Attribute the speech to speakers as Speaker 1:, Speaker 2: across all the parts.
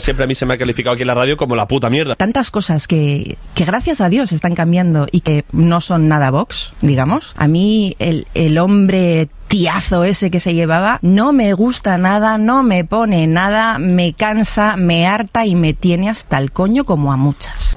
Speaker 1: siempre a mí se me ha calificado aquí en la radio como la puta mierda.
Speaker 2: Tantas cosas que, que gracias a Dios están cambiando y que no son nada Vox, digamos. A mí el, el hombre tiazo ese que se llevaba no me gusta nada, no me pone nada, me cansa, me harta y me tiene hasta el coño como a muchas.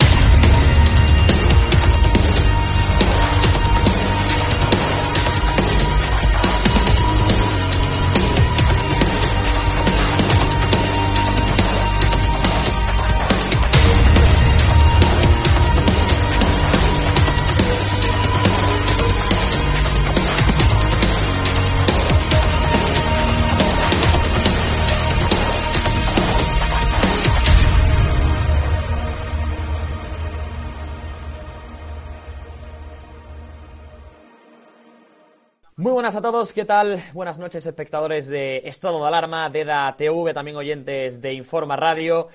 Speaker 3: buenas a todos, ¿qué tal? Buenas noches, espectadores de Estado de Alarma, de EDA TV, también oyentes de Informa Radio.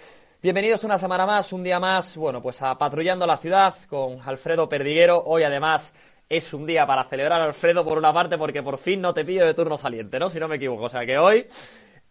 Speaker 3: Bienvenidos una semana más, un día más, bueno, pues a Patrullando la Ciudad con Alfredo Perdiguero. Hoy además es un día para celebrar, Alfredo, por una parte, porque por fin no te pillo de turno saliente, ¿no? Si no me equivoco. O sea que hoy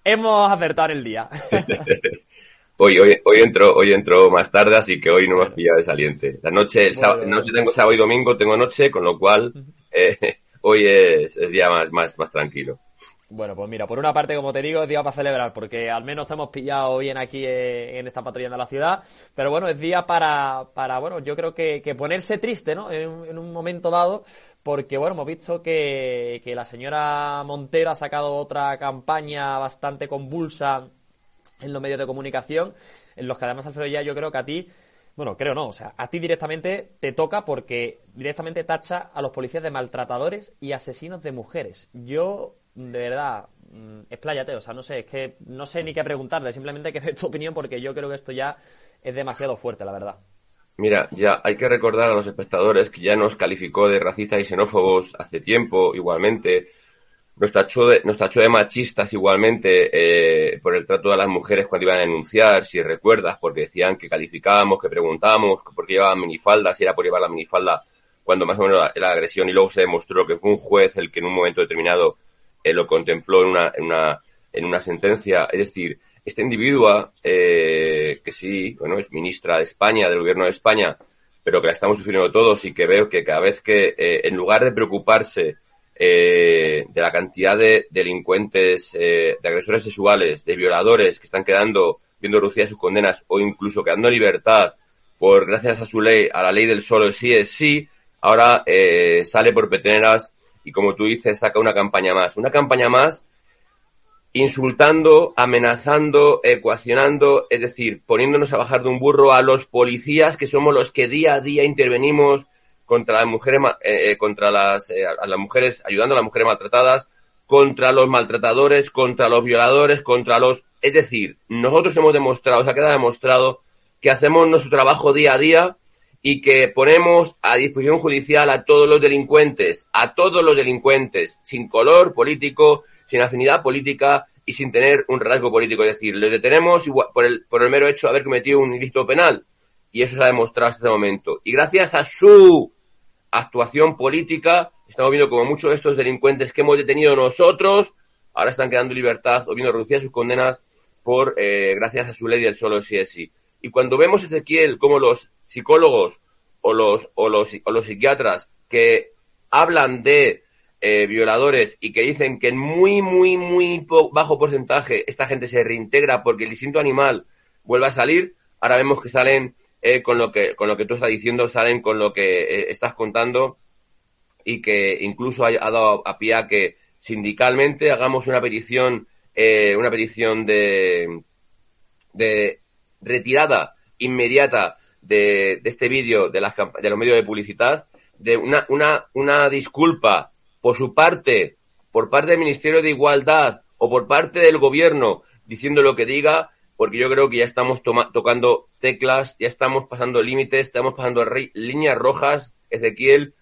Speaker 3: hemos acertado el día.
Speaker 4: Hoy, hoy, hoy entro, hoy entro más tarde, así que hoy no me has pillado de saliente. La noche, el sábado,
Speaker 3: Bueno.
Speaker 4: noche tengo sábado y domingo, tengo noche, con lo cual eh, hoy es, es día más, más, más tranquilo.
Speaker 3: Bueno, pues mira, por una parte, como te digo, es día para celebrar, porque al menos te hemos pillado bien aquí en esta patrulla de la ciudad. Pero bueno, es día para, para bueno, yo creo que, que ponerse triste, ¿no? En, un- en un momento dado, porque bueno, hemos visto que, que la señora Montero ha sacado otra campaña bastante convulsa en los medios de comunicación, en los que además, Alfredo, ya yo creo que a ti, bueno, creo no, o sea, a ti directamente te toca porque directamente tacha a los policías de maltratadores y asesinos de mujeres. Yo, de verdad, mm, expláyate, o sea, no sé, es que no sé ni qué preguntarle, simplemente que dé tu opinión porque yo creo que esto ya es demasiado fuerte, la verdad.
Speaker 4: Mira, ya hay que recordar a los espectadores que ya nos calificó de racistas y xenófobos hace tiempo, igualmente. Nos tachó de, nos tachó de machistas igualmente eh, por el trato de las mujeres cuando iban a denunciar, si recuerdas, porque decían que calificábamos, que preguntábamos, por qué llevaban minifalda, si era por llevar la minifalda, cuando más o menos la agresión, y luego se demostró que fue un juez el que en un momento determinado eh, lo contempló en una, en una, en una sentencia. Es decir, esta individua, eh, que sí, bueno, es ministra de España, del gobierno de España, pero que la estamos sufriendo todos y que veo que cada vez que, eh, en lugar de preocuparse eh, de la cantidad de delincuentes, eh, de agresores sexuales, de violadores que están quedando, viendo reducidas sus condenas o incluso quedando en libertad por, gracias a su ley, a la ley del solo sí es sí, ahora eh, sale por peteneras y como tú dices, saca una campaña más. Una campaña más insultando, amenazando, ecuacionando, es decir, poniéndonos a bajar de un burro a los policías que somos los que día a día intervenimos contra las mujeres, eh, eh, contra las, eh, a las mujeres, ayudando a las mujeres maltratadas, contra los maltratadores, contra los violadores, contra los, es decir, nosotros hemos demostrado, se ha quedado demostrado que hacemos nuestro trabajo día a día y que ponemos a disposición judicial a todos los delincuentes, a todos los delincuentes, sin color político, sin afinidad política y sin tener un rasgo político. Es decir, los detenemos por el, por el mero hecho de haber cometido un ilícito penal. Y eso se ha demostrado hasta este momento. Y gracias a su actuación política, estamos viendo como muchos de estos delincuentes que hemos detenido nosotros, ahora están quedando en libertad o viendo reducidas sus condenas por, eh, gracias a su ley del solo sí es sí. Y cuando vemos, Ezequiel, como los psicólogos o los, o los, o los psiquiatras que hablan de eh, violadores y que dicen que en muy, muy, muy bajo porcentaje esta gente se reintegra porque el instinto animal vuelve a salir, ahora vemos que salen eh, con, lo que, con lo que tú estás diciendo, salen con lo que eh, estás contando y que incluso ha, dado a pie a que sindicalmente hagamos una petición, una petición de, de retirada inmediata de, de este vídeo de, las, de los medios de publicidad, de una, una, una disculpa por su parte, por parte del Ministerio de Igualdad o por parte del Gobierno, diciendo lo que diga, porque yo creo que ya estamos tocando teclas, ya estamos pasando límites, estamos pasando líneas rojas, Ezequiel,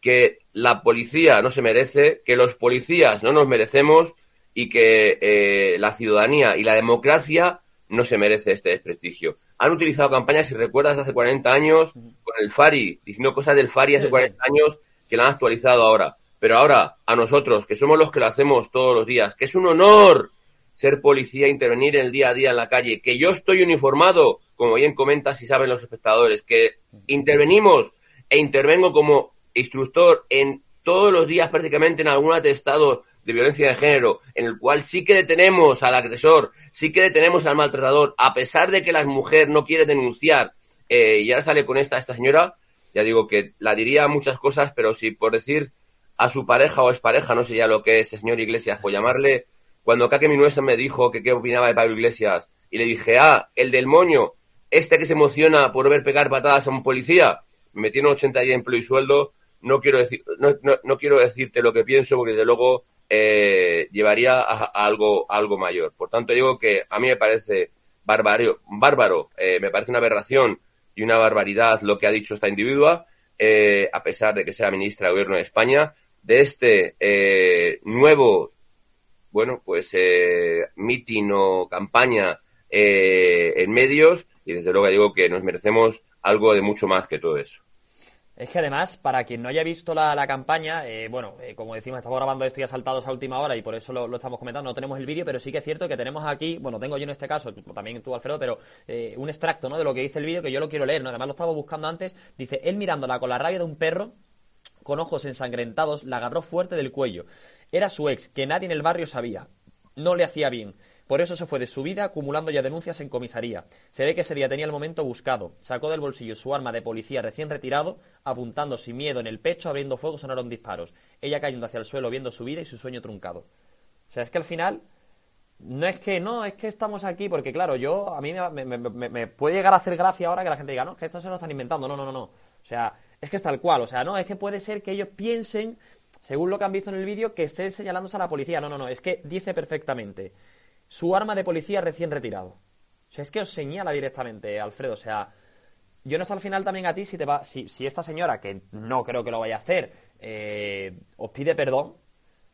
Speaker 4: que la policía no se merece, que los policías no nos merecemos y que eh, la ciudadanía y la democracia no se merece este desprestigio. Han utilizado campañas, si recuerdas, hace 40 años con el FARI, diciendo cosas del FARI hace 40 años que la han actualizado ahora. Pero ahora, a nosotros, que somos los que lo hacemos todos los días, que es un honor ser policía, intervenir en el día a día en la calle, que yo estoy uniformado, como bien comentas y saben los espectadores, que intervenimos e intervengo como instructor en todos los días prácticamente en algún atestado de violencia de género, en el cual sí que detenemos al agresor, sí que detenemos al maltratador, a pesar de que la mujer no quiere denunciar, eh, y ahora sale con esta, esta señora, ya digo que la diría muchas cosas, pero si por decir a su pareja o expareja, no sé ya lo que es, señor Iglesias, por llamarle, cuando Kake Minuesa me dijo que qué opinaba de Pablo Iglesias, y le dije, ah, el del moño, este que se emociona por ver pegar patadas a un policía, me tiene 80 días de empleo y sueldo, no quiero, decir, no, no, quiero decirte lo que pienso, porque desde luego eh, llevaría a, algo, algo mayor. Por tanto, digo que a mí me parece bárbaro, bárbaro eh, me parece una aberración y una barbaridad lo que ha dicho esta individua, eh, a pesar de que sea ministra de Gobierno de España, de este eh, nuevo, bueno, pues eh, mitin o campaña eh, en medios y desde luego digo que nos merecemos algo de mucho más que todo eso.
Speaker 3: Es que además, para quien no haya visto la, campaña, eh, bueno, como decimos, estamos grabando esto ya saltados a última hora y por eso lo, estamos comentando, no tenemos el vídeo, pero sí que es cierto que tenemos aquí, bueno, tengo yo en este caso, también tú, Alfredo, pero un extracto, ¿no? De lo que dice el vídeo que yo lo quiero leer, ¿no? Además lo estaba buscando antes, dice, él mirándola con la rabia de un perro, con ojos ensangrentados, la agarró fuerte del cuello. Era su ex, que nadie en el barrio sabía. No le hacía bien. Por eso se fue de su vida acumulando ya denuncias en comisaría. Se ve que ese día tenía el momento buscado. Sacó del bolsillo su arma de policía recién retirado, apuntando sin miedo en el pecho, abriendo fuego, sonaron disparos. Ella cayendo hacia el suelo viendo su vida y su sueño truncado. O sea, es que al final no es que no, es que estamos aquí porque claro, yo a mí me, me, puede llegar a hacer gracia ahora que la gente diga, no, que esto se lo están inventando. No, no, no, no. O sea, es que es tal cual, o sea, no, es que puede ser que ellos piensen, según lo que han visto en el vídeo, que esté señalándose a la policía. No, no, no, es que dice perfectamente su arma de policía recién retirado. O sea, es que os señala directamente, Alfredo, o sea, yo no sé al final también a ti si te va, si, si esta señora, que no creo que lo vaya a hacer, eh, os pide perdón,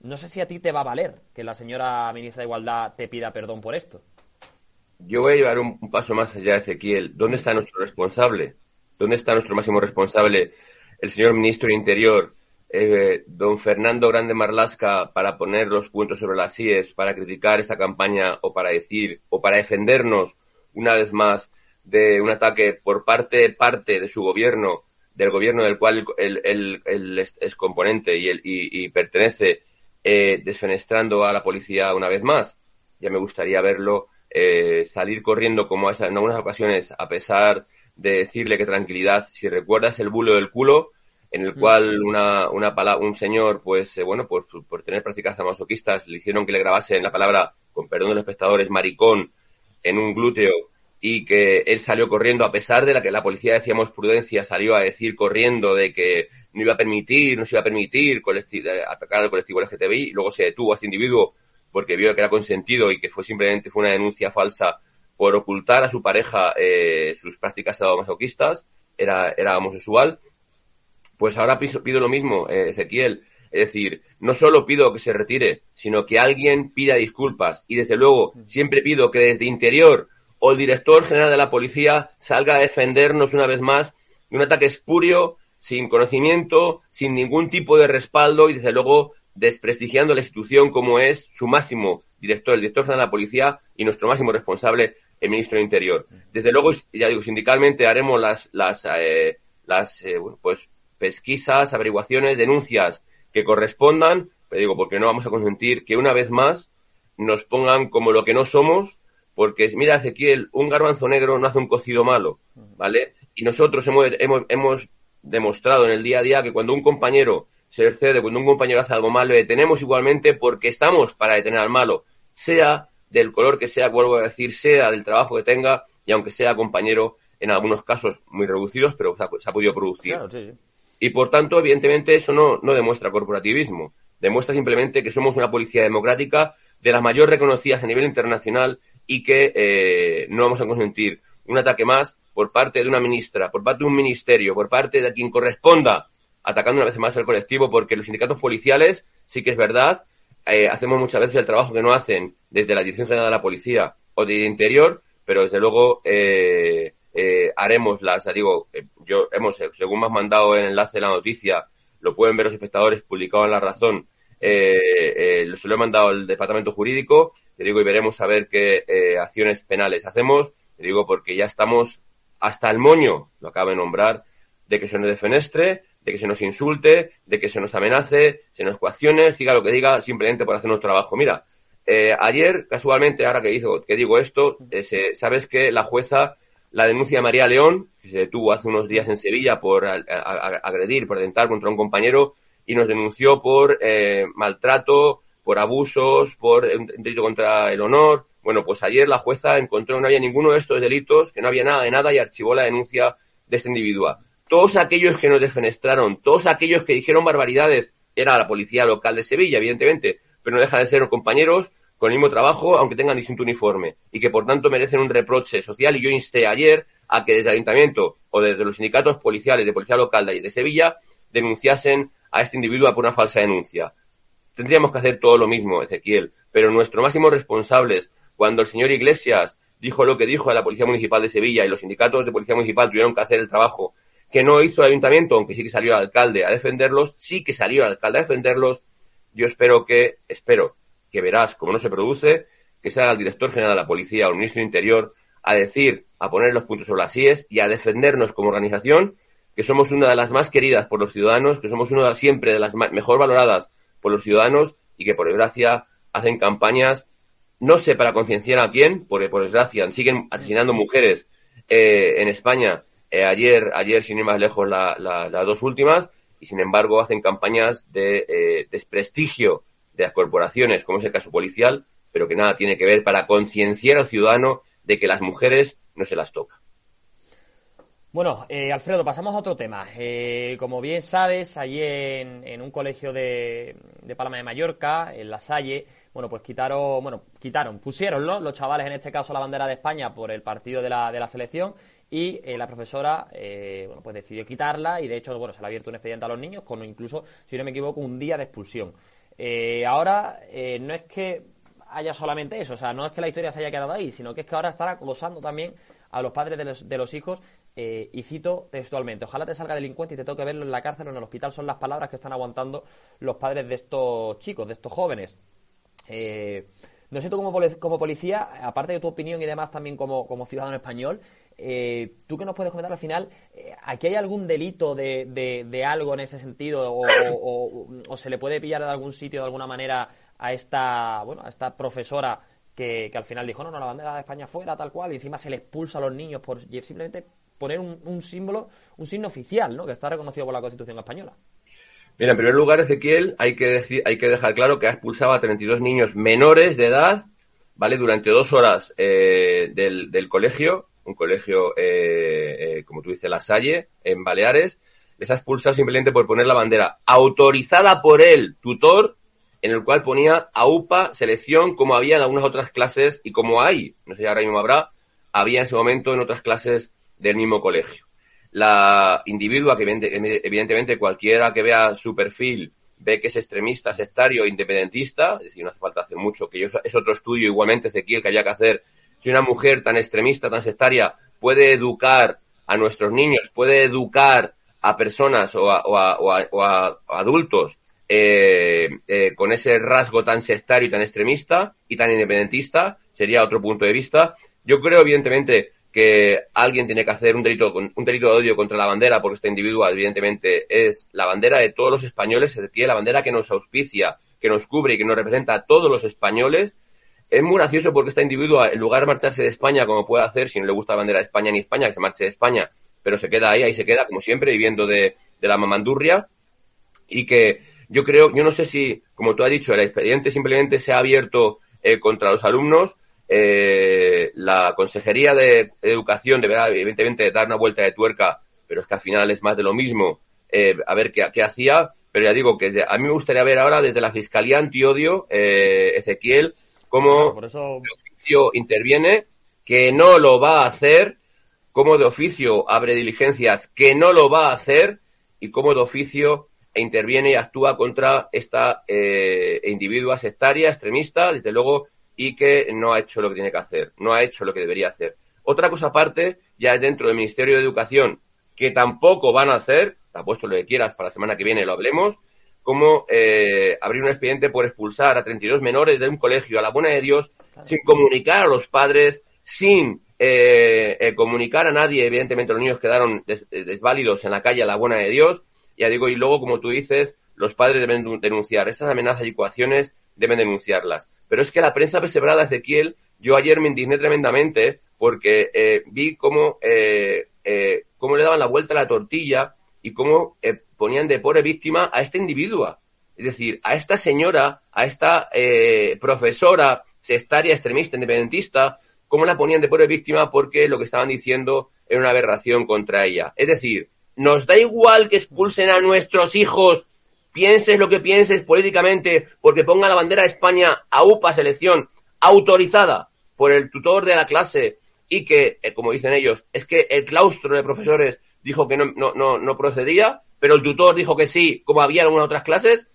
Speaker 3: no sé si a ti te va a valer que la señora ministra de Igualdad te pida perdón por esto.
Speaker 4: Yo voy a llevar un paso más allá, Ezequiel. ¿Dónde está nuestro responsable? ¿Dónde está nuestro máximo responsable, el señor ministro de Interior, eh, don Fernando Grande Marlasca, para poner los puntos sobre las IES, para criticar esta campaña o para decir o para defendernos una vez más de un ataque por parte, parte de su gobierno, del gobierno del cual él, es, componente y, y, pertenece, eh, desfenestrando a la policía una vez más. Ya me gustaría verlo eh, salir corriendo como en algunas ocasiones, a pesar de decirle que tranquilidad, si recuerdas el bulo del culo, en el mm. cual una, una un señor, pues eh, bueno, por, por tener prácticas masoquistas, le hicieron que le grabasen la palabra con perdón de los espectadores, maricón en un glúteo y que él salió corriendo, a pesar de la que la policía decíamos prudencia, salió a decir corriendo de que no iba a permitir, no se iba a permitir atacar al colectivo LGTBI, y luego se detuvo a este individuo porque vio que era consentido y que fue simplemente fue una denuncia falsa por ocultar a su pareja eh, sus prácticas sadomasoquistas, era, era homosexual, pues ahora pido, lo mismo, eh, Ezequiel. Es decir, no solo pido que se retire, sino que alguien pida disculpas. Y desde luego, siempre pido que desde interior o el director general de la policía salga a defendernos una vez más de un ataque espurio, sin conocimiento, sin ningún tipo de respaldo y desde luego desprestigiando la institución como es su máximo director, el director general de la policía y nuestro máximo responsable, el ministro de Interior. Desde luego, ya digo, sindicalmente haremos las, las, eh, las eh, pues, pesquisas, averiguaciones, denuncias que correspondan, pero digo, porque no vamos a consentir que una vez más nos pongan como lo que no somos porque, mira, Ezequiel, un garbanzo negro no hace un cocido malo, ¿vale? Y nosotros hemos, hemos, hemos demostrado en el día a día que cuando un compañero se excede, cuando un compañero hace algo malo, le detenemos igualmente porque estamos para detener al malo, sea del color que sea, vuelvo a decir, sea del trabajo que tenga, y aunque sea compañero, en algunos casos muy reducidos, pero se ha, podido producir. Y por tanto, evidentemente, eso no, no demuestra corporativismo, demuestra simplemente que somos una policía democrática de las mayores reconocidas a nivel internacional y que eh, no vamos a consentir un ataque más por parte de una ministra, por parte de un ministerio, por parte de quien corresponda, atacando una vez más al colectivo, porque los sindicatos policiales, sí que es verdad, eh, hacemos muchas veces el trabajo que no hacen desde la Dirección General de la Policía o de Interior, pero desde luego eh, haremos las, digo, yo hemos, según me has mandado el enlace de la noticia, lo pueden ver los espectadores publicado en La Razón, eh, se lo he mandado al departamento jurídico te digo, y veremos a ver qué eh, acciones penales hacemos, te digo, porque ya estamos hasta el moño, lo acabo de nombrar, de que se nos defenestre, de que se nos insulte, de que se nos amenace, se nos coaccione, diga lo que diga, simplemente por hacer nuestro trabajo. Mira, eh, ayer, casualmente, ahora que, digo, que digo esto, eh, sabes que la jueza, la denuncia de María León, que se detuvo hace unos días en Sevilla por agredir, por atentar contra un compañero, y nos denunció por maltrato, por abusos, por delito contra el honor. Bueno, pues ayer la jueza encontró que no había ninguno de estos delitos, que no había nada de nada y archivó la denuncia de este individuo. Todos aquellos que nos defenestraron, todos aquellos que dijeron barbaridades, era la policía local de Sevilla, evidentemente, pero no deja de ser compañeros con el mismo trabajo, aunque tengan distinto uniforme, y que por tanto merecen un reproche social. Y yo insté ayer a que desde el ayuntamiento o desde los sindicatos policiales de policía local de Sevilla denunciasen a este individuo por una falsa denuncia. Tendríamos que hacer todo lo mismo, Ezequiel, pero nuestro máximo responsables, cuando el señor Iglesias dijo lo que dijo a la Policía Municipal de Sevilla y los sindicatos de Policía Municipal tuvieron que hacer el trabajo que no hizo el ayuntamiento, aunque sí que salió el alcalde a defenderlos, sí que salió el alcalde a defenderlos, yo espero que, espero que verás cómo no se produce, que salga el director general de la policía o el ministro de Interior a decir, a poner los puntos sobre las IES y a defendernos como organización, que somos una de las más queridas por los ciudadanos, que somos una de las siempre de las mejor valoradas por los ciudadanos y que por desgracia hacen campañas, no sé para concienciar a quién, porque por desgracia siguen asesinando mujeres eh, en España. Eh, ayer, ayer, sin ir más lejos, las dos últimas, y sin embargo hacen campañas de eh, desprestigio de las corporaciones, como es el caso policial, pero que nada tiene que ver para concienciar al ciudadano de que las mujeres no se las toca.
Speaker 3: Bueno, eh, Alfredo, pasamos a otro tema. Eh, como bien sabes, allí en, un colegio de, Palma de Mallorca, en La Salle, bueno, pues quitaron, bueno, quitaron, pusieron los chavales, en este caso, la bandera de España por el partido de la, de la selección y eh, la profesora, bueno, pues decidió quitarla y de hecho, bueno, se le ha abierto un expediente a los niños con incluso, si no me equivoco, un día de expulsión. Ahora, no es que haya solamente eso, o sea, no es que la historia se haya quedado ahí, sino que es que ahora están acosando también a los padres de los, de los hijos eh, y cito textualmente, ojalá te salga delincuente y te toque verlo en la cárcel o en el hospital, son las palabras que están aguantando los padres de estos chicos, de estos jóvenes. Eh, no sé tú como, como, policía, aparte de tu opinión y demás también como, como ciudadano español, eh, ¿tú qué nos puedes comentar al final? ¿Aquí hay algún delito de, algo en ese sentido o, se le puede pillar de algún sitio de alguna manera a esta, bueno, a esta profesora que, al final dijo, no, no, la bandera de España fuera, tal cual, y encima se le expulsa a los niños por simplemente poner un, símbolo, un signo oficial, ¿no? Que está reconocido por la Constitución española.
Speaker 4: Mira, en primer lugar, Ezequiel, hay que, decir, hay que dejar claro que ha expulsado a 32 niños menores de edad ¿vale? Durante dos horas eh, del, colegio, un colegio, eh, eh, como tú dices, La Salle, en Baleares, les ha expulsado simplemente por poner la bandera autorizada por el tutor, en el cual ponía AUPA, selección, como había en algunas otras clases y como hay, no sé si ahora mismo habrá, había en ese momento en otras clases del mismo colegio. La individua, que evidentemente cualquiera que vea su perfil ve que es extremista, sectario, independentista, es decir, no hace falta hacer mucho, que es otro estudio igualmente, Ezequiel, que haya que hacer. Si una mujer tan extremista, tan sectaria, puede educar a nuestros niños, puede educar a personas o a, adultos eh, eh, con ese rasgo tan sectario y tan extremista y tan independentista, sería otro punto de vista. Yo creo, evidentemente, que alguien tiene que hacer un delito, un delito de odio contra la bandera, porque esta individua, evidentemente, es la bandera de todos los españoles, es decir, la bandera que nos auspicia, que nos cubre y que nos representa a todos los españoles. Es muy gracioso porque esta individua, en lugar de marcharse de España, como puede hacer, si no le gusta la bandera de España ni España, que se marche de España, pero se queda ahí, ahí se queda, como siempre, viviendo de, de la mamandurria, y que yo creo, yo no sé si, como tú has dicho, el expediente simplemente se ha abierto eh, contra los alumnos, eh, la Consejería de Educación deberá, evidentemente, dar una vuelta de tuerca, pero es que al final es más de lo mismo, eh, a ver qué, qué, hacía. Pero ya digo que a mí me gustaría ver ahora desde la Fiscalía Antiodio, eh, Ezequiel, cómo de oficio interviene, que no lo va a hacer, cómo de oficio abre diligencias, que no lo va a hacer, y cómo de oficio interviene y actúa contra esta eh, individua sectaria, extremista, desde luego y que no ha hecho lo que tiene que hacer, no ha hecho lo que debería hacer. Otra cosa aparte, ya es dentro del Ministerio de Educación, que tampoco van a hacer, te apuesto lo que quieras para la semana que viene lo hablemos, como eh, abrir un expediente por expulsar a 32 menores de un colegio a la buena de Dios sin comunicar a los padres, sin eh, eh, comunicar a nadie. Evidentemente los niños quedaron desválidos en la calle a la buena de Dios. Ya digo, y luego, como tú dices, los padres deben denunciar estas amenazas y ecuaciones deben denunciarlas. Pero es que la prensa pesebrada Ezequiel, yo ayer me indigné tremendamente porque eh, vi cómo, eh, eh, cómo le daban la vuelta a la tortilla y cómo ponían de pobre víctima a esta individua. Es decir, a esta señora, a esta profesora sectaria, extremista, independentista, cómo la ponían de pobre víctima porque lo que estaban diciendo era una aberración contra ella. Es decir, nos da igual que expulsen a nuestros hijos pienses lo que pienses políticamente, porque ponga la bandera de España a UPA selección autorizada por el tutor de la clase y que, eh, como dicen ellos, es que el claustro de profesores dijo que no, no, no, no procedía, pero el tutor dijo que sí, como había en algunas otras clases,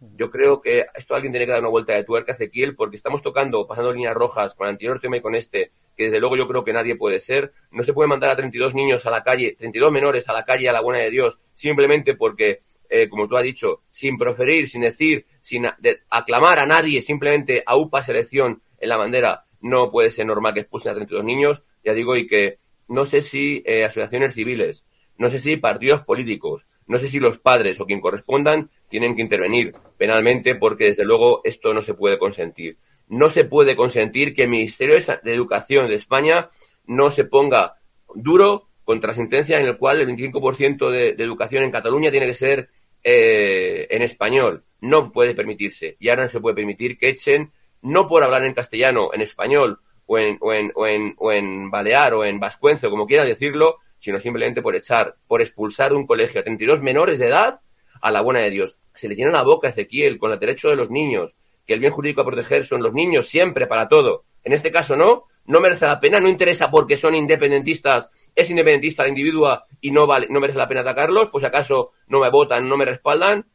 Speaker 4: yo creo que esto alguien tiene que dar una vuelta de tuerca, Ezequiel, porque estamos tocando, pasando líneas rojas con el anterior tema y con este, que desde luego yo creo que nadie puede ser. No se puede mandar a 32 niños a la calle, 32 menores a la calle a la buena de Dios, simplemente porque eh, como tú has dicho, sin proferir, sin decir, sin aclamar a nadie, simplemente a UPA selección en la bandera, no puede ser normal que expulsen a 32 niños, ya digo, y que no sé si eh, asociaciones civiles, no sé si partidos políticos, no sé si los padres o quien correspondan tienen que intervenir penalmente porque desde luego esto no se puede consentir. No se puede consentir que el Ministerio de Educación de España no se ponga duro contra sentencia en el cual el 25% de, de educación en Cataluña tiene que ser eh, en español. No puede permitirse. Y ahora no se puede permitir que echen, no por hablar en castellano, en español, o en, o en, o en, o en balear, o en vascuence, como quieran decirlo, sino simplemente por echar, por expulsar de un colegio a 32 menores de edad a la buena de Dios. Se le tiene la boca a Ezequiel con el derecho de los niños, que el bien jurídico a proteger son los niños siempre para todo. En este caso no, no merece la pena, no interesa porque son independentistas, es independentista la individua y no vale, no merece la pena atacarlos, pues acaso no me votan, no me respaldan.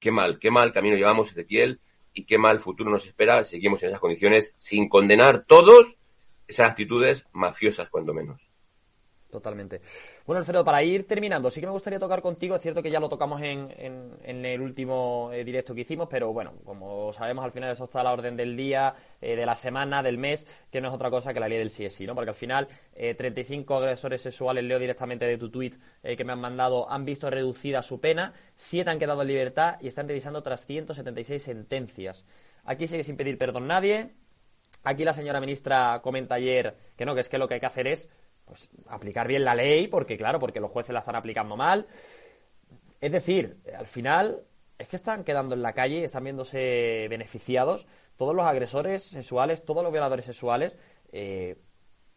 Speaker 4: Qué mal, qué mal camino llevamos, Ezequiel, y qué mal futuro nos espera. Seguimos en esas condiciones sin condenar todos esas actitudes mafiosas, cuando menos.
Speaker 3: Totalmente. Bueno, Alfredo, para ir terminando, sí que me gustaría tocar contigo. Es cierto que ya lo tocamos en, en, el último eh, directo que hicimos, pero bueno, como sabemos, al final eso está a la orden del día, eh, de la semana, del mes, que no es otra cosa que la ley del CSI, ¿no? Porque al final, 35 eh, agresores sexuales, leo directamente de tu tweet que me han mandado, han visto reducida su pena, 7 han quedado en libertad y están revisando otras 176 sentencias. Aquí sigue sin pedir perdón nadie. Aquí la señora ministra comenta ayer que no, que es que lo que hay que hacer es pues aplicar bien la ley, porque claro, porque los jueces la están aplicando mal. Es decir, al final es que están quedando en la calle, están viéndose beneficiados todos los agresores sexuales, todos los violadores sexuales. Eh,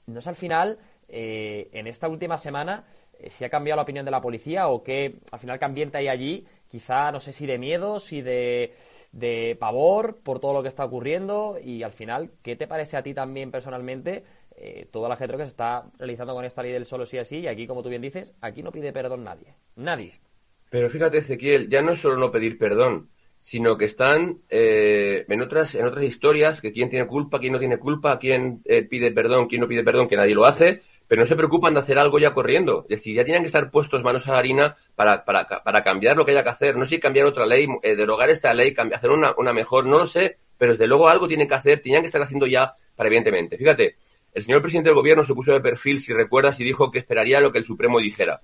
Speaker 3: no es al final, eh, en esta última semana, eh, si ha cambiado la opinión de la policía o qué, al final, qué ambiente hay allí, quizá, no sé si de miedo, si de, de pavor por todo lo que está ocurriendo y al final, ¿qué te parece a ti también personalmente eh, toda la gente que se está realizando con esta ley del solo sí así y aquí, como tú bien dices, aquí no pide perdón nadie. Nadie.
Speaker 4: Pero fíjate, Ezequiel, ya no es solo no pedir perdón, sino que están eh, en, otras, en otras historias, que quién tiene culpa, quién no tiene culpa, quién eh, pide perdón, quién no pide perdón, que nadie lo hace, pero no se preocupan de hacer algo ya corriendo. Es decir, ya tienen que estar puestos manos a la harina para, para, para cambiar lo que haya que hacer. No sé si cambiar otra ley, derogar esta ley, cambiar, hacer una, una mejor, no lo sé, pero desde luego algo tienen que hacer, tenían que estar haciendo ya para evidentemente. Fíjate, el señor presidente del gobierno se puso de perfil, si recuerdas, y dijo que esperaría lo que el Supremo dijera.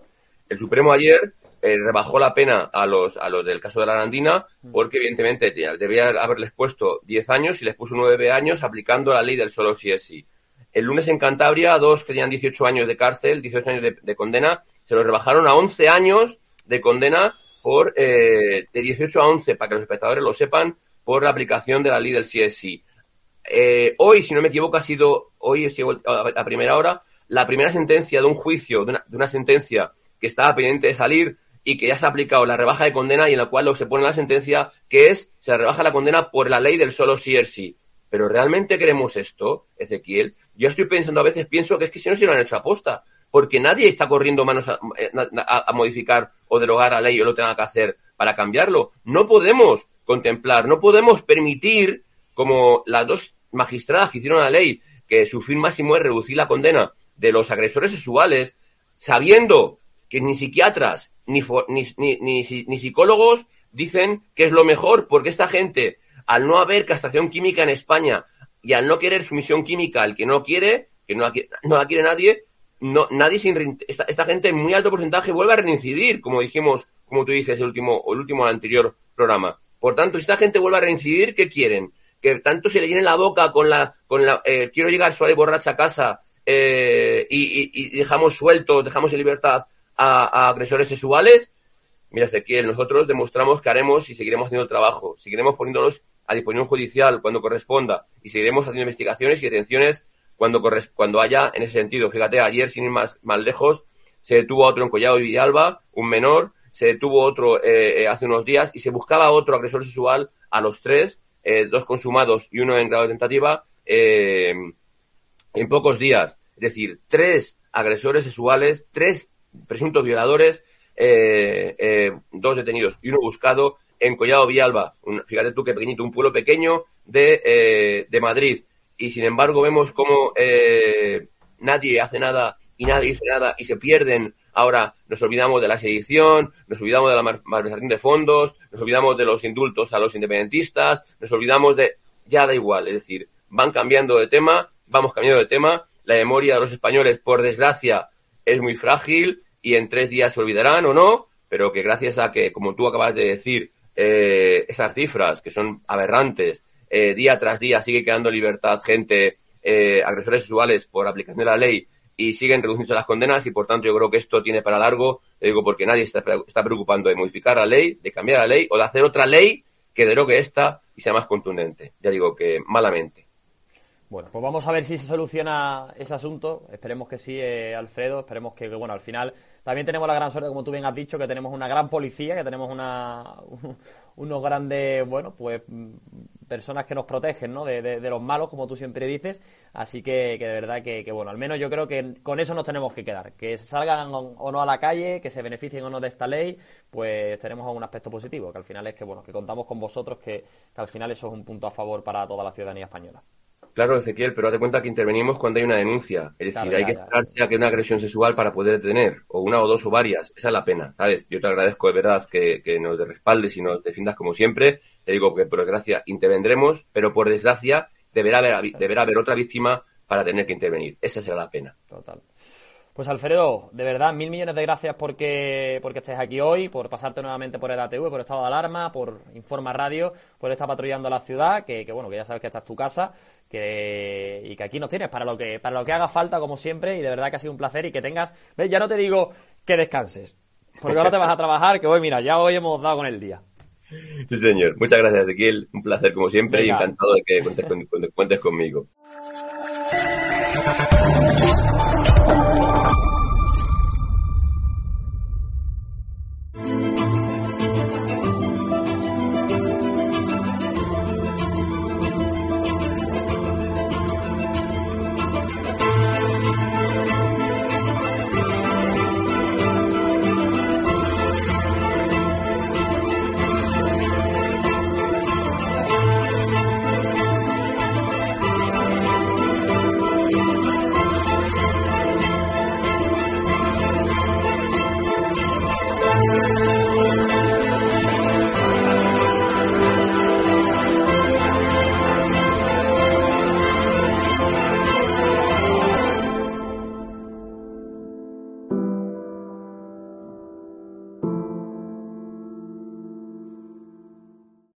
Speaker 4: El Supremo ayer eh, rebajó la pena a los, a los del caso de la Arandina porque, evidentemente, debía haberles puesto 10 años y les puso 9 años aplicando la ley del solo si es sí. El lunes en Cantabria, dos que tenían 18 años de cárcel, 18 años de, condena, se los rebajaron a 11 años de condena por eh, de 18 a 11, para que los espectadores lo sepan, por la aplicación de la ley del CSI. Eh, hoy, si no me equivoco, ha sido, hoy a primera hora, la primera sentencia de un juicio, de una, sentencia que estaba pendiente de salir y que ya se ha aplicado la rebaja de condena y en la cual se pone la sentencia que es, se rebaja la condena por la ley del solo sí es sí. Pero ¿realmente queremos esto, Ezequiel? Yo estoy pensando, a veces pienso que es que si no se lo han hecho aposta, porque nadie está corriendo manos a, eh, a modificar o derogar la ley o lo tenga que hacer para cambiarlo. No podemos contemplar, no podemos permitir como las dos magistradas que hicieron la ley, que su fin máximo es reducir la condena de los agresores sexuales, sabiendo que ni psiquiatras ni, ni, ni, psicólogos dicen que es lo mejor, porque esta gente, al no haber castración química en España y al no querer sumisión química, el que no quiere, que no la, no la quiere nadie, no, nadie sin, esta, esta, gente en muy alto porcentaje vuelve a reincidir, como dijimos, como tú dices, el último, el último anterior programa. Por tanto, si esta gente vuelve a reincidir, ¿qué quieren? Que tanto se le llene la boca con la, con la, eh, quiero llegar suave y borracha a casa eh, y, dejamos sueltos, dejamos en libertad a, agresores sexuales. Mira, Ezequiel, nosotros demostramos que haremos y seguiremos haciendo el trabajo, seguiremos poniéndolos a disposición judicial cuando corresponda y seguiremos haciendo investigaciones y detenciones cuando, cuando haya en ese sentido. Fíjate, ayer, sin ir más, más lejos, se detuvo a otro en Collado y Villalba, un menor, se detuvo otro eh, hace unos días y se buscaba otro agresor sexual a los tres eh, dos consumados y uno en grado de tentativa, eh, en pocos días. Es decir, tres agresores sexuales, tres presuntos violadores, eh, dos detenidos y uno buscado en Collado Villalba. fíjate tú qué pequeñito, un pueblo pequeño de, de Madrid. Y sin embargo vemos cómo nadie hace nada y nadie dice nada y se pierden Ahora nos olvidamos de la sedición, nos olvidamos de la malversación de fondos, nos olvidamos de los indultos a los independentistas, nos olvidamos de... Ya da igual, es decir, van cambiando de tema, vamos cambiando de tema, la memoria de los españoles, por desgracia, es muy frágil y en tres días se olvidarán o no, pero que gracias a que, como tú acabas de decir, eh, esas cifras que son aberrantes, eh, día tras día sigue quedando en libertad gente, eh, agresores sexuales por aplicación de la ley y siguen reduciéndose las condenas y por tanto yo creo que esto tiene para largo, digo porque nadie está, está preocupando de modificar la ley, de cambiar la ley o de hacer otra ley que derogue esta y sea más contundente. Ya digo que malamente.
Speaker 3: Bueno, pues vamos a ver si se soluciona ese asunto. Esperemos que sí, eh, Alfredo. Esperemos que, bueno, al final también tenemos la gran suerte, como tú bien has dicho, que tenemos una gran policía, que tenemos una, unos grandes, bueno, pues personas que nos protegen, ¿no? De, de, los malos, como tú siempre dices. Así que, que de verdad que, que, bueno, al menos yo creo que con eso nos tenemos que quedar. Que salgan o no a la calle, que se beneficien o no de esta ley, pues tenemos un aspecto positivo, que al final es que, bueno, que contamos con vosotros, que, que al final eso es un punto a favor para toda la ciudadanía española.
Speaker 4: Claro, Ezequiel, pero haz de cuenta que intervenimos cuando hay una denuncia. Es decir, hay que esperarse a que una agresión sexual para poder detener, o una o dos o varias. Esa es la pena, ¿sabes? Yo te agradezco de verdad que, que nos respaldes y nos defiendas como siempre. Te digo que por desgracia intervendremos, pero por desgracia deberá haber, deberá haber otra víctima para tener que intervenir. Esa será la pena.
Speaker 3: Total. Pues Alfredo, de verdad, mil millones de gracias porque, porque estés aquí hoy, por pasarte nuevamente por el ATV, por estado de alarma, por Informa Radio, por estar patrullando la ciudad, que, bueno, que ya sabes que esta es tu casa, que, y que aquí nos tienes para lo que, para lo que haga falta, como siempre, y de verdad que ha sido un placer y que tengas, ¿ves? ya no te digo que descanses, porque ahora te vas a trabajar, que hoy, mira, ya hoy hemos dado con el día.
Speaker 4: Sí, señor. Muchas gracias, Ezequiel. Un placer, como siempre,
Speaker 3: Venga.
Speaker 4: y encantado de que cuentes, con- de que cuentes conmigo. Thank you.